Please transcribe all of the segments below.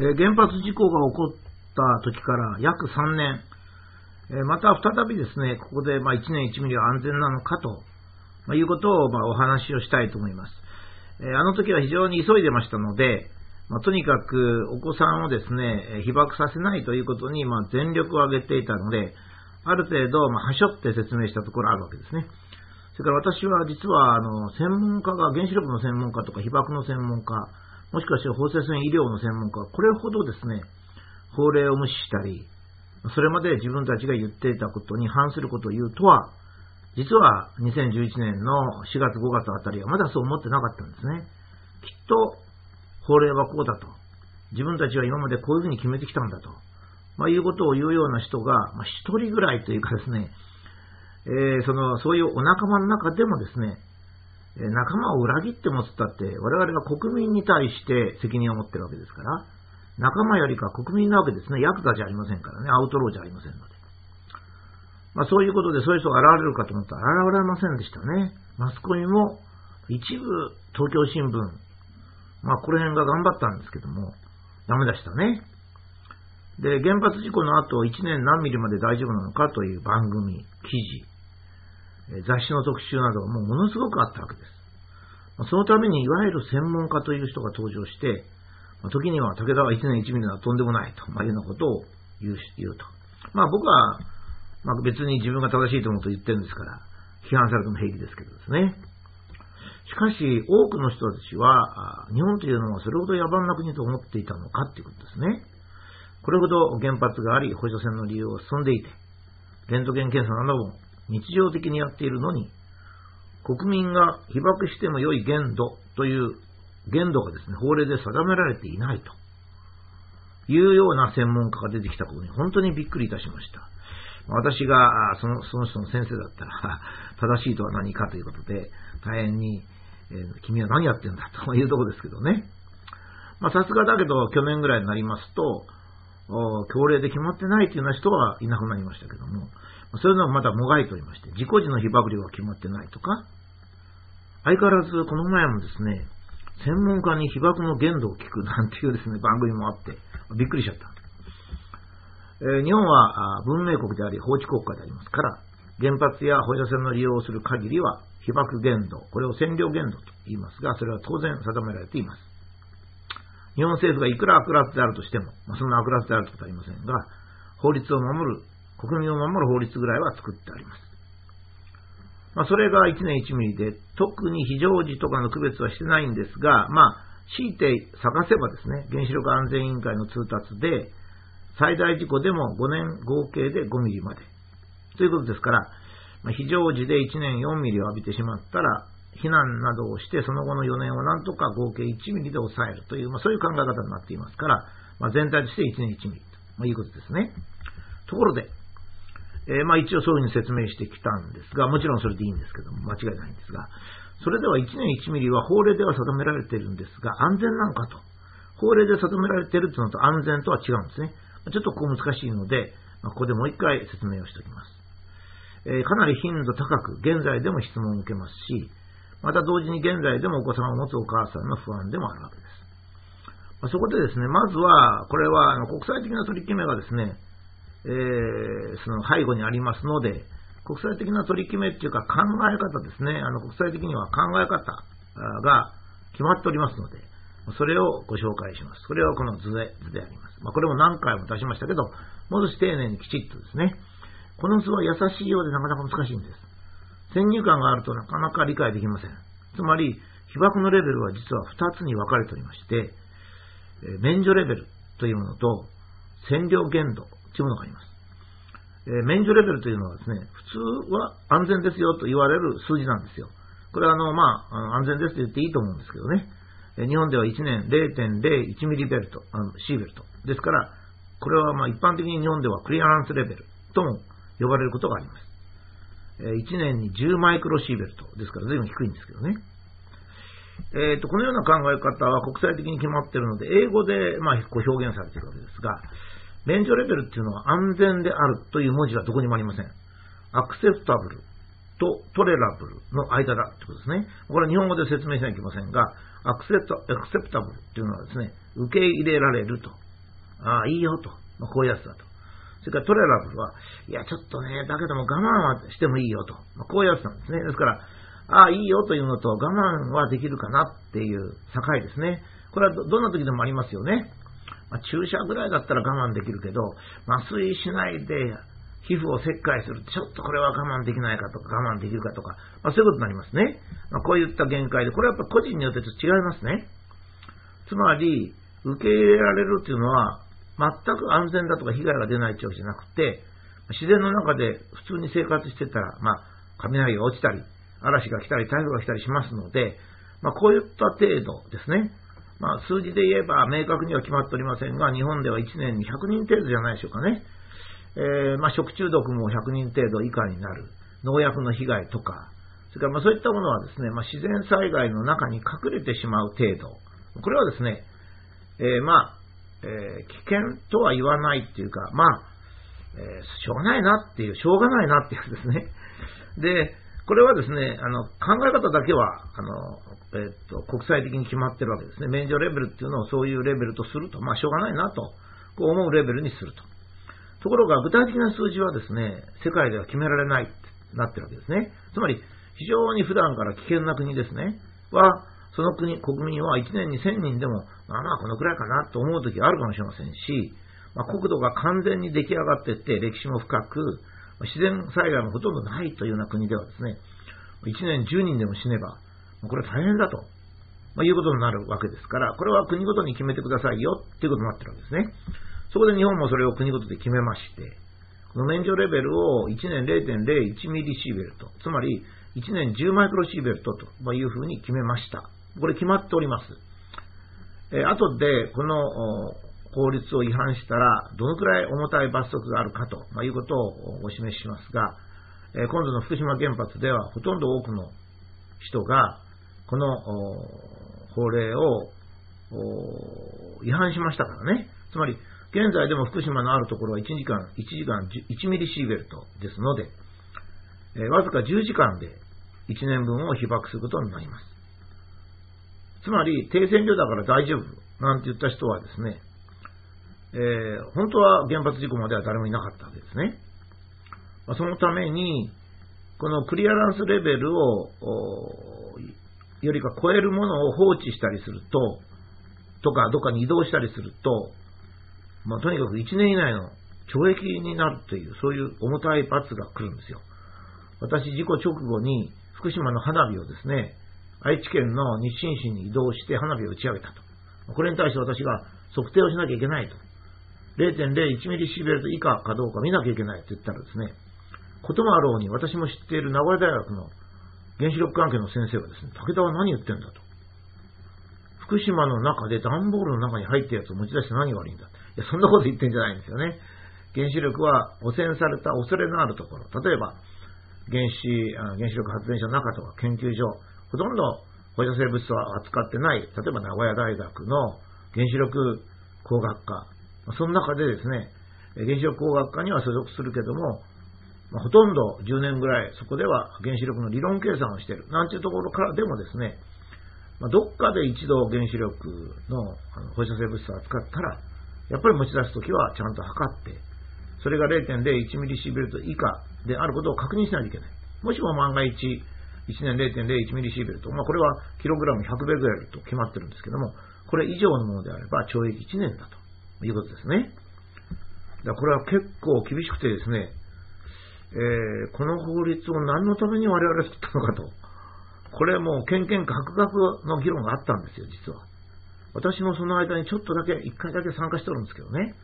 え原発事故が起こった時から約3年、えまた再びですね、ここでま1年1ミリは安全なのかと、まいうことをまお話をしたいと思います。えあの時は非常に急いでましたので、ま、とにかくお子さんをですね、被爆させないということにま全力を挙げていたので、ある程度、まあ、はしょって説明したところあるわけですね。それから私は実は、あの、専門家が、原子力の専門家とか被爆の専門家、もしかして放射線医療の専門家は、これほどですね、法令を無視したり、それまで自分たちが言っていたことに反することを言うとは、実は2011年の4月5月あたりはまだそう思ってなかったんですね。きっと法令はこうだと。自分たちは今までこういうふうに決めてきたんだと。まあ、いうことを言うような人が、まあ、一人ぐらいというかですね、えー、その、そういうお仲間の中でもですね、仲間を裏切ってもつったって、我々は国民に対して責任を持ってるわけですから、仲間よりか国民なわけですね。ヤクザじゃありませんからね。アウトローじゃありませんので。まあそういうことでそういう人が現れるかと思ったら現れませんでしたね。マスコミも一部東京新聞、まあこの辺が頑張ったんですけども、ダメでしたね。で、原発事故の後1年何ミリまで大丈夫なのかという番組、記事、雑誌の特集などもものすごくあったわけです。そのためにいわゆる専門家という人が登場して、時には武田は1年1ミリはとんでもないと、まあ、いうようなことを言う言うと。まあ僕は、まあ、別に自分が正しいと思うと言ってるんですから、批判されても平気ですけどですね。しかし、多くの人たちは、日本というのはそれほど野蛮な国と思っていたのかということですね。これほど原発があり、放射線の利用が進んでいて、レントゲン検査なども日常的にやっているのに、国民が被爆しても良い限度という限度がですね、法令で定められていないというような専門家が出てきたことに本当にびっくりいたしました。私がそのその人の先生だったら、正しいとは何かということで、大変に、えー、君は何やってんだというところですけどね。まさすがだけど、去年ぐらいになりますと、協令で決まってないというような人はいなくなりましたけども、そういうのはまだもがいておりまして、事故時の被爆量が決まってないとか、相変わらずこの前もですね、専門家に被爆の限度を聞くなんていうですね、番組もあって、びっくりしちゃった。えー、日本は文明国であり法治国家でありますから、原発や放射線の利用をする限りは被爆限度、これを占領限度と言いますが、それは当然定められています。日本政府がいくら悪辣であるとしても、まあ、そんな悪辣であることはありませんが、法律を守る、国民を守る法律ぐらいは作ってあります。まあ、それが1年1ミリで、特に非常時とかの区別はしてないんですが、まあ、強いて探せばですね、原子力安全委員会の通達で、最大事故でも5年合計で5ミリまで。ということですから、まあ、非常時で1年4ミリを浴びてしまったら、避難などをして、その後の4年をなんとか合計1ミリで抑えるという、まあ、そういう考え方になっていますから、まあ、全体として1年1ミリということですね。ところで、えー、まあ一応そういうふうに説明してきたんですが、もちろんそれでいいんですけども、間違いないんですが、それでは1年1ミリは法令では定められているんですが、安全なのかと。法令で定められているというのと安全とは違うんですね。ちょっとここ難しいので、まあ、ここでもう一回説明をしておきます。えー、かなり頻度高く、現在でも質問を受けますし、また同時に現在でもお子様を持つお母さんの不安でもあるわけです。まあ、そこでですね、まずは、これはあの国際的な取り決めがですね、えー、その背後にありますので、国際的な取り決めっていうか考え方ですね、あの国際的には考え方が決まっておりますので、それをご紹介します。それはこの図で図であります。まあ、これも何回も出しましたけど、もう少し丁寧にきちっとですね、この図は優しいようでなかなか難しいんです。先入観があるとなかなか理解できません。つまり、被爆のレベルは実は2つに分かれておりまして、免除レベルというものと占領限度というものがあります。えー、免除レベルというのはですね、普通は安全ですよと言われる数字なんですよ。これはあの、まあ、安全ですと言っていいと思うんですけどね。えー、日本では1年0.01ミリベルト、あのシーベルト。ですから、これはまあ一般的に日本ではクリアランスレベルとも呼ばれることがあります。えー、1年に10マイクロシーベルトですから随分低いんですけどね。えーと、このような考え方は国際的に決まっているので、英語でまあ表現されているわけですが、免除レベルっていうのは安全であるという文字はどこにもありません。アクセプタブルとトレラブルの間だってことですね。これは日本語で説明しなきゃいけませんが、アクセプタブルっていうのはですね、受け入れられるとああ、いいよと。まあ、こういうやつだと。それからトレラブルは、いや、ちょっとね、だけども我慢はしてもいいよと。まあ、こういうやつなんですね。ですから、ああ、いいよというのと我慢はできるかなっていう境ですね。これはどんな時でもありますよね。まあ、注射ぐらいだったら我慢できるけど、麻酔しないで皮膚を切開する。ちょっとこれは我慢できないかとか、我慢できるかとか、まあ、そういうことになりますね。まあ、こういった限界で、これはやっぱ個人によってちょっと違いますね。つまり、受け入れられるっていうのは、全く安全だとか被害が出ない調子じゃなくて、自然の中で普通に生活してたら、まあ、雷が落ちたり、嵐が来たり、台風が来たりしますので、まあ、こういった程度ですね。まあ、数字で言えば明確には決まっておりませんが、日本では1年に100人程度じゃないでしょうかね。えー、まあ、食中毒も100人程度以下になる。農薬の被害とか、それからまあそういったものはですね、まあ、自然災害の中に隠れてしまう程度。これはですね、えー、まあ、えー、危険とは言わないっていうか、まあ、えー、しょうがないなっていう、しょうがないなっていうですね。で、これはですね、あの、考え方だけは、あの、えっと、国際的に決まってるわけですね。免除レベルっていうのをそういうレベルとすると、まあ、しょうがないなと、こう思うレベルにすると。ところが、具体的な数字はですね、世界では決められないってなってるわけですね。つまり、非常に普段から危険な国ですね、は、その国、国民は1年に1000人でも、まあまあこのくらいかなと思う時があるかもしれませんし、まあ、国土が完全に出来上がっていって、歴史も深く、自然災害もほとんどないというような国ではですね、1年10人でも死ねば、これは大変だと、まあ、いうことになるわけですから、これは国ごとに決めてくださいよっていうことになってるわけですね。そこで日本もそれを国ごとで決めまして、この免除レベルを1年0.01ミリシーベルト、つまり1年10マイクロシーベルトというふうに決めました。これ決まっております。え、後でこの法律を違反したら、どのくらい重たい罰則があるかということをお示ししますが、え、今度の福島原発ではほとんど多くの人が、この法令を違反しましたからね。つまり、現在でも福島のあるところは1時間、1時間1ミリシーベルトですので、え、わずか10時間で1年分を被爆することになります。つまり、低線量だから大丈夫なんて言った人はですね、えー、本当は原発事故までは誰もいなかったわけですね。まあ、そのために、このクリアランスレベルを、よりか超えるものを放置したりすると、とか、どっかに移動したりすると、まあ、とにかく1年以内の懲役になるという、そういう重たい罰が来るんですよ。私、事故直後に福島の花火をですね、愛知県の日清市に移動して花火を打ち上げたと。これに対して私が測定をしなきゃいけないと。0.01ミリシーベルト以下かどうか見なきゃいけないと言ったらですね、こともあろうに私も知っている名古屋大学の原子力関係の先生はですね、武田は何言ってんだと。福島の中で段ボールの中に入ったやつを持ち出して何が悪いんだ。いや、そんなこと言ってんじゃないんですよね。原子力は汚染された恐れのあるところ、例えば原子原子力発電所の中とか研究所、ほとんど放射性物質を扱ってない、例えば名古屋大学の原子力工学科、その中でですね、原子力工学科には所属するけども、まあ、ほとんど10年ぐらいそこでは原子力の理論計算をしている、なんていうところからでもですね、まあ、どっかで一度原子力の放射性物質を扱ったら、やっぱり持ち出すときはちゃんと測って、それが0.01ミリシーベルト以下であることを確認しないといけない。もしも万が一、1年0.01ミリシーベルト、まあ、これはキログラム100ベグエルと決まってるんですけども、これ以上のものであれば懲役1年だということですね。だこれは結構厳しくてですね、えー、この法律を何のために我々作ったのかと。これはもう、けんけんかくがくの議論があったんですよ、実は。私もその間にちょっとだけ、1回だけ参加しておるんですけどね。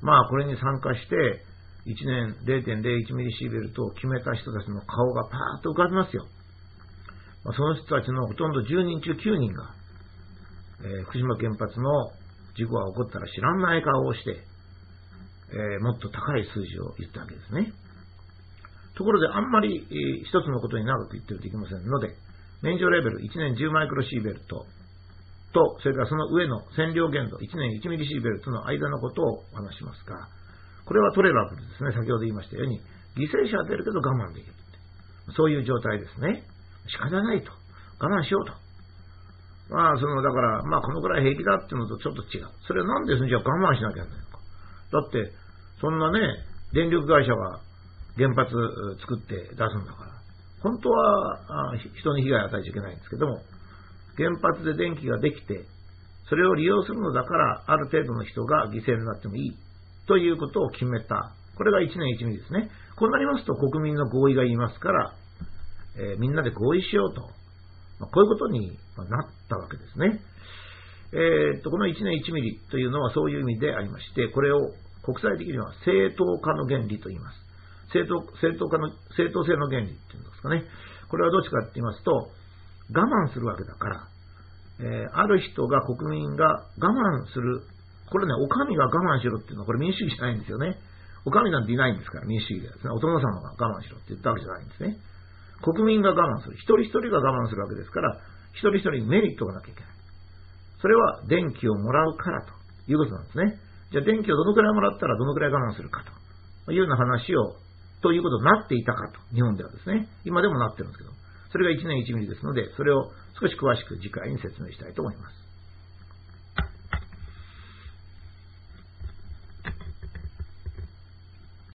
まあ、これに参加して、1年0.01ミリシーベルトを決めた人たちの顔がパーッと浮かびますよ。まあ、その人たちのほとんど10人中9人が、えー、福島原発の事故が起こったら知らない顔をして、えー、もっと高い数字を言ったわけですね。ところで、あんまり、えー、一つのことに長く言ってるといけませんので、免除レベル1年10マイクロシーベルトと、それからその上の占領限度1年1ミリシーベルトの間のことをお話しますが、これはトレーラブルですね。先ほど言いましたように、犠牲者は出るけど我慢できる。そういう状態ですね。仕方ないと。我慢しようと。まあ、その、だから、まあ、このくらい平気だっていうのとちょっと違う。それはなんでじゃあ我慢しなきゃいけないのか。だって、そんなね、電力会社が原発作って出すんだから、本当は人に被害を与えちゃいけないんですけども、原発で電気ができて、それを利用するのだから、ある程度の人が犠牲になってもいいということを決めた。これが1年1ミリですね。こうなりますと国民の合意が言いますから、えー、みんなで合意しようと。まあ、こういうことになったわけですね。えー、っと、この1年1ミリというのはそういう意味でありまして、これを国際的には正当化の原理と言います。正当正当化の正当性の原理っていうんですかね。これはどっちかって言いますと、我慢するわけだから、えー、ある人が国民が我慢する、これね、お上が我慢しろっていうのは、これ民主主義じゃないんですよね。お上なんていないんですから、民主主義ではですね。お殿様が我慢しろって言ったわけじゃないんですね。国民が我慢する。一人一人が我慢するわけですから、一人一人にメリットがなきゃいけない。それは電気をもらうからということなんですね。じゃあ電気をどのくらいもらったらどのくらい我慢するかというような話を、ということになっていたかと、日本ではですね。今でもなってるんですけど、それが1年1ミリですので、それを少し詳しく次回に説明したいと思います。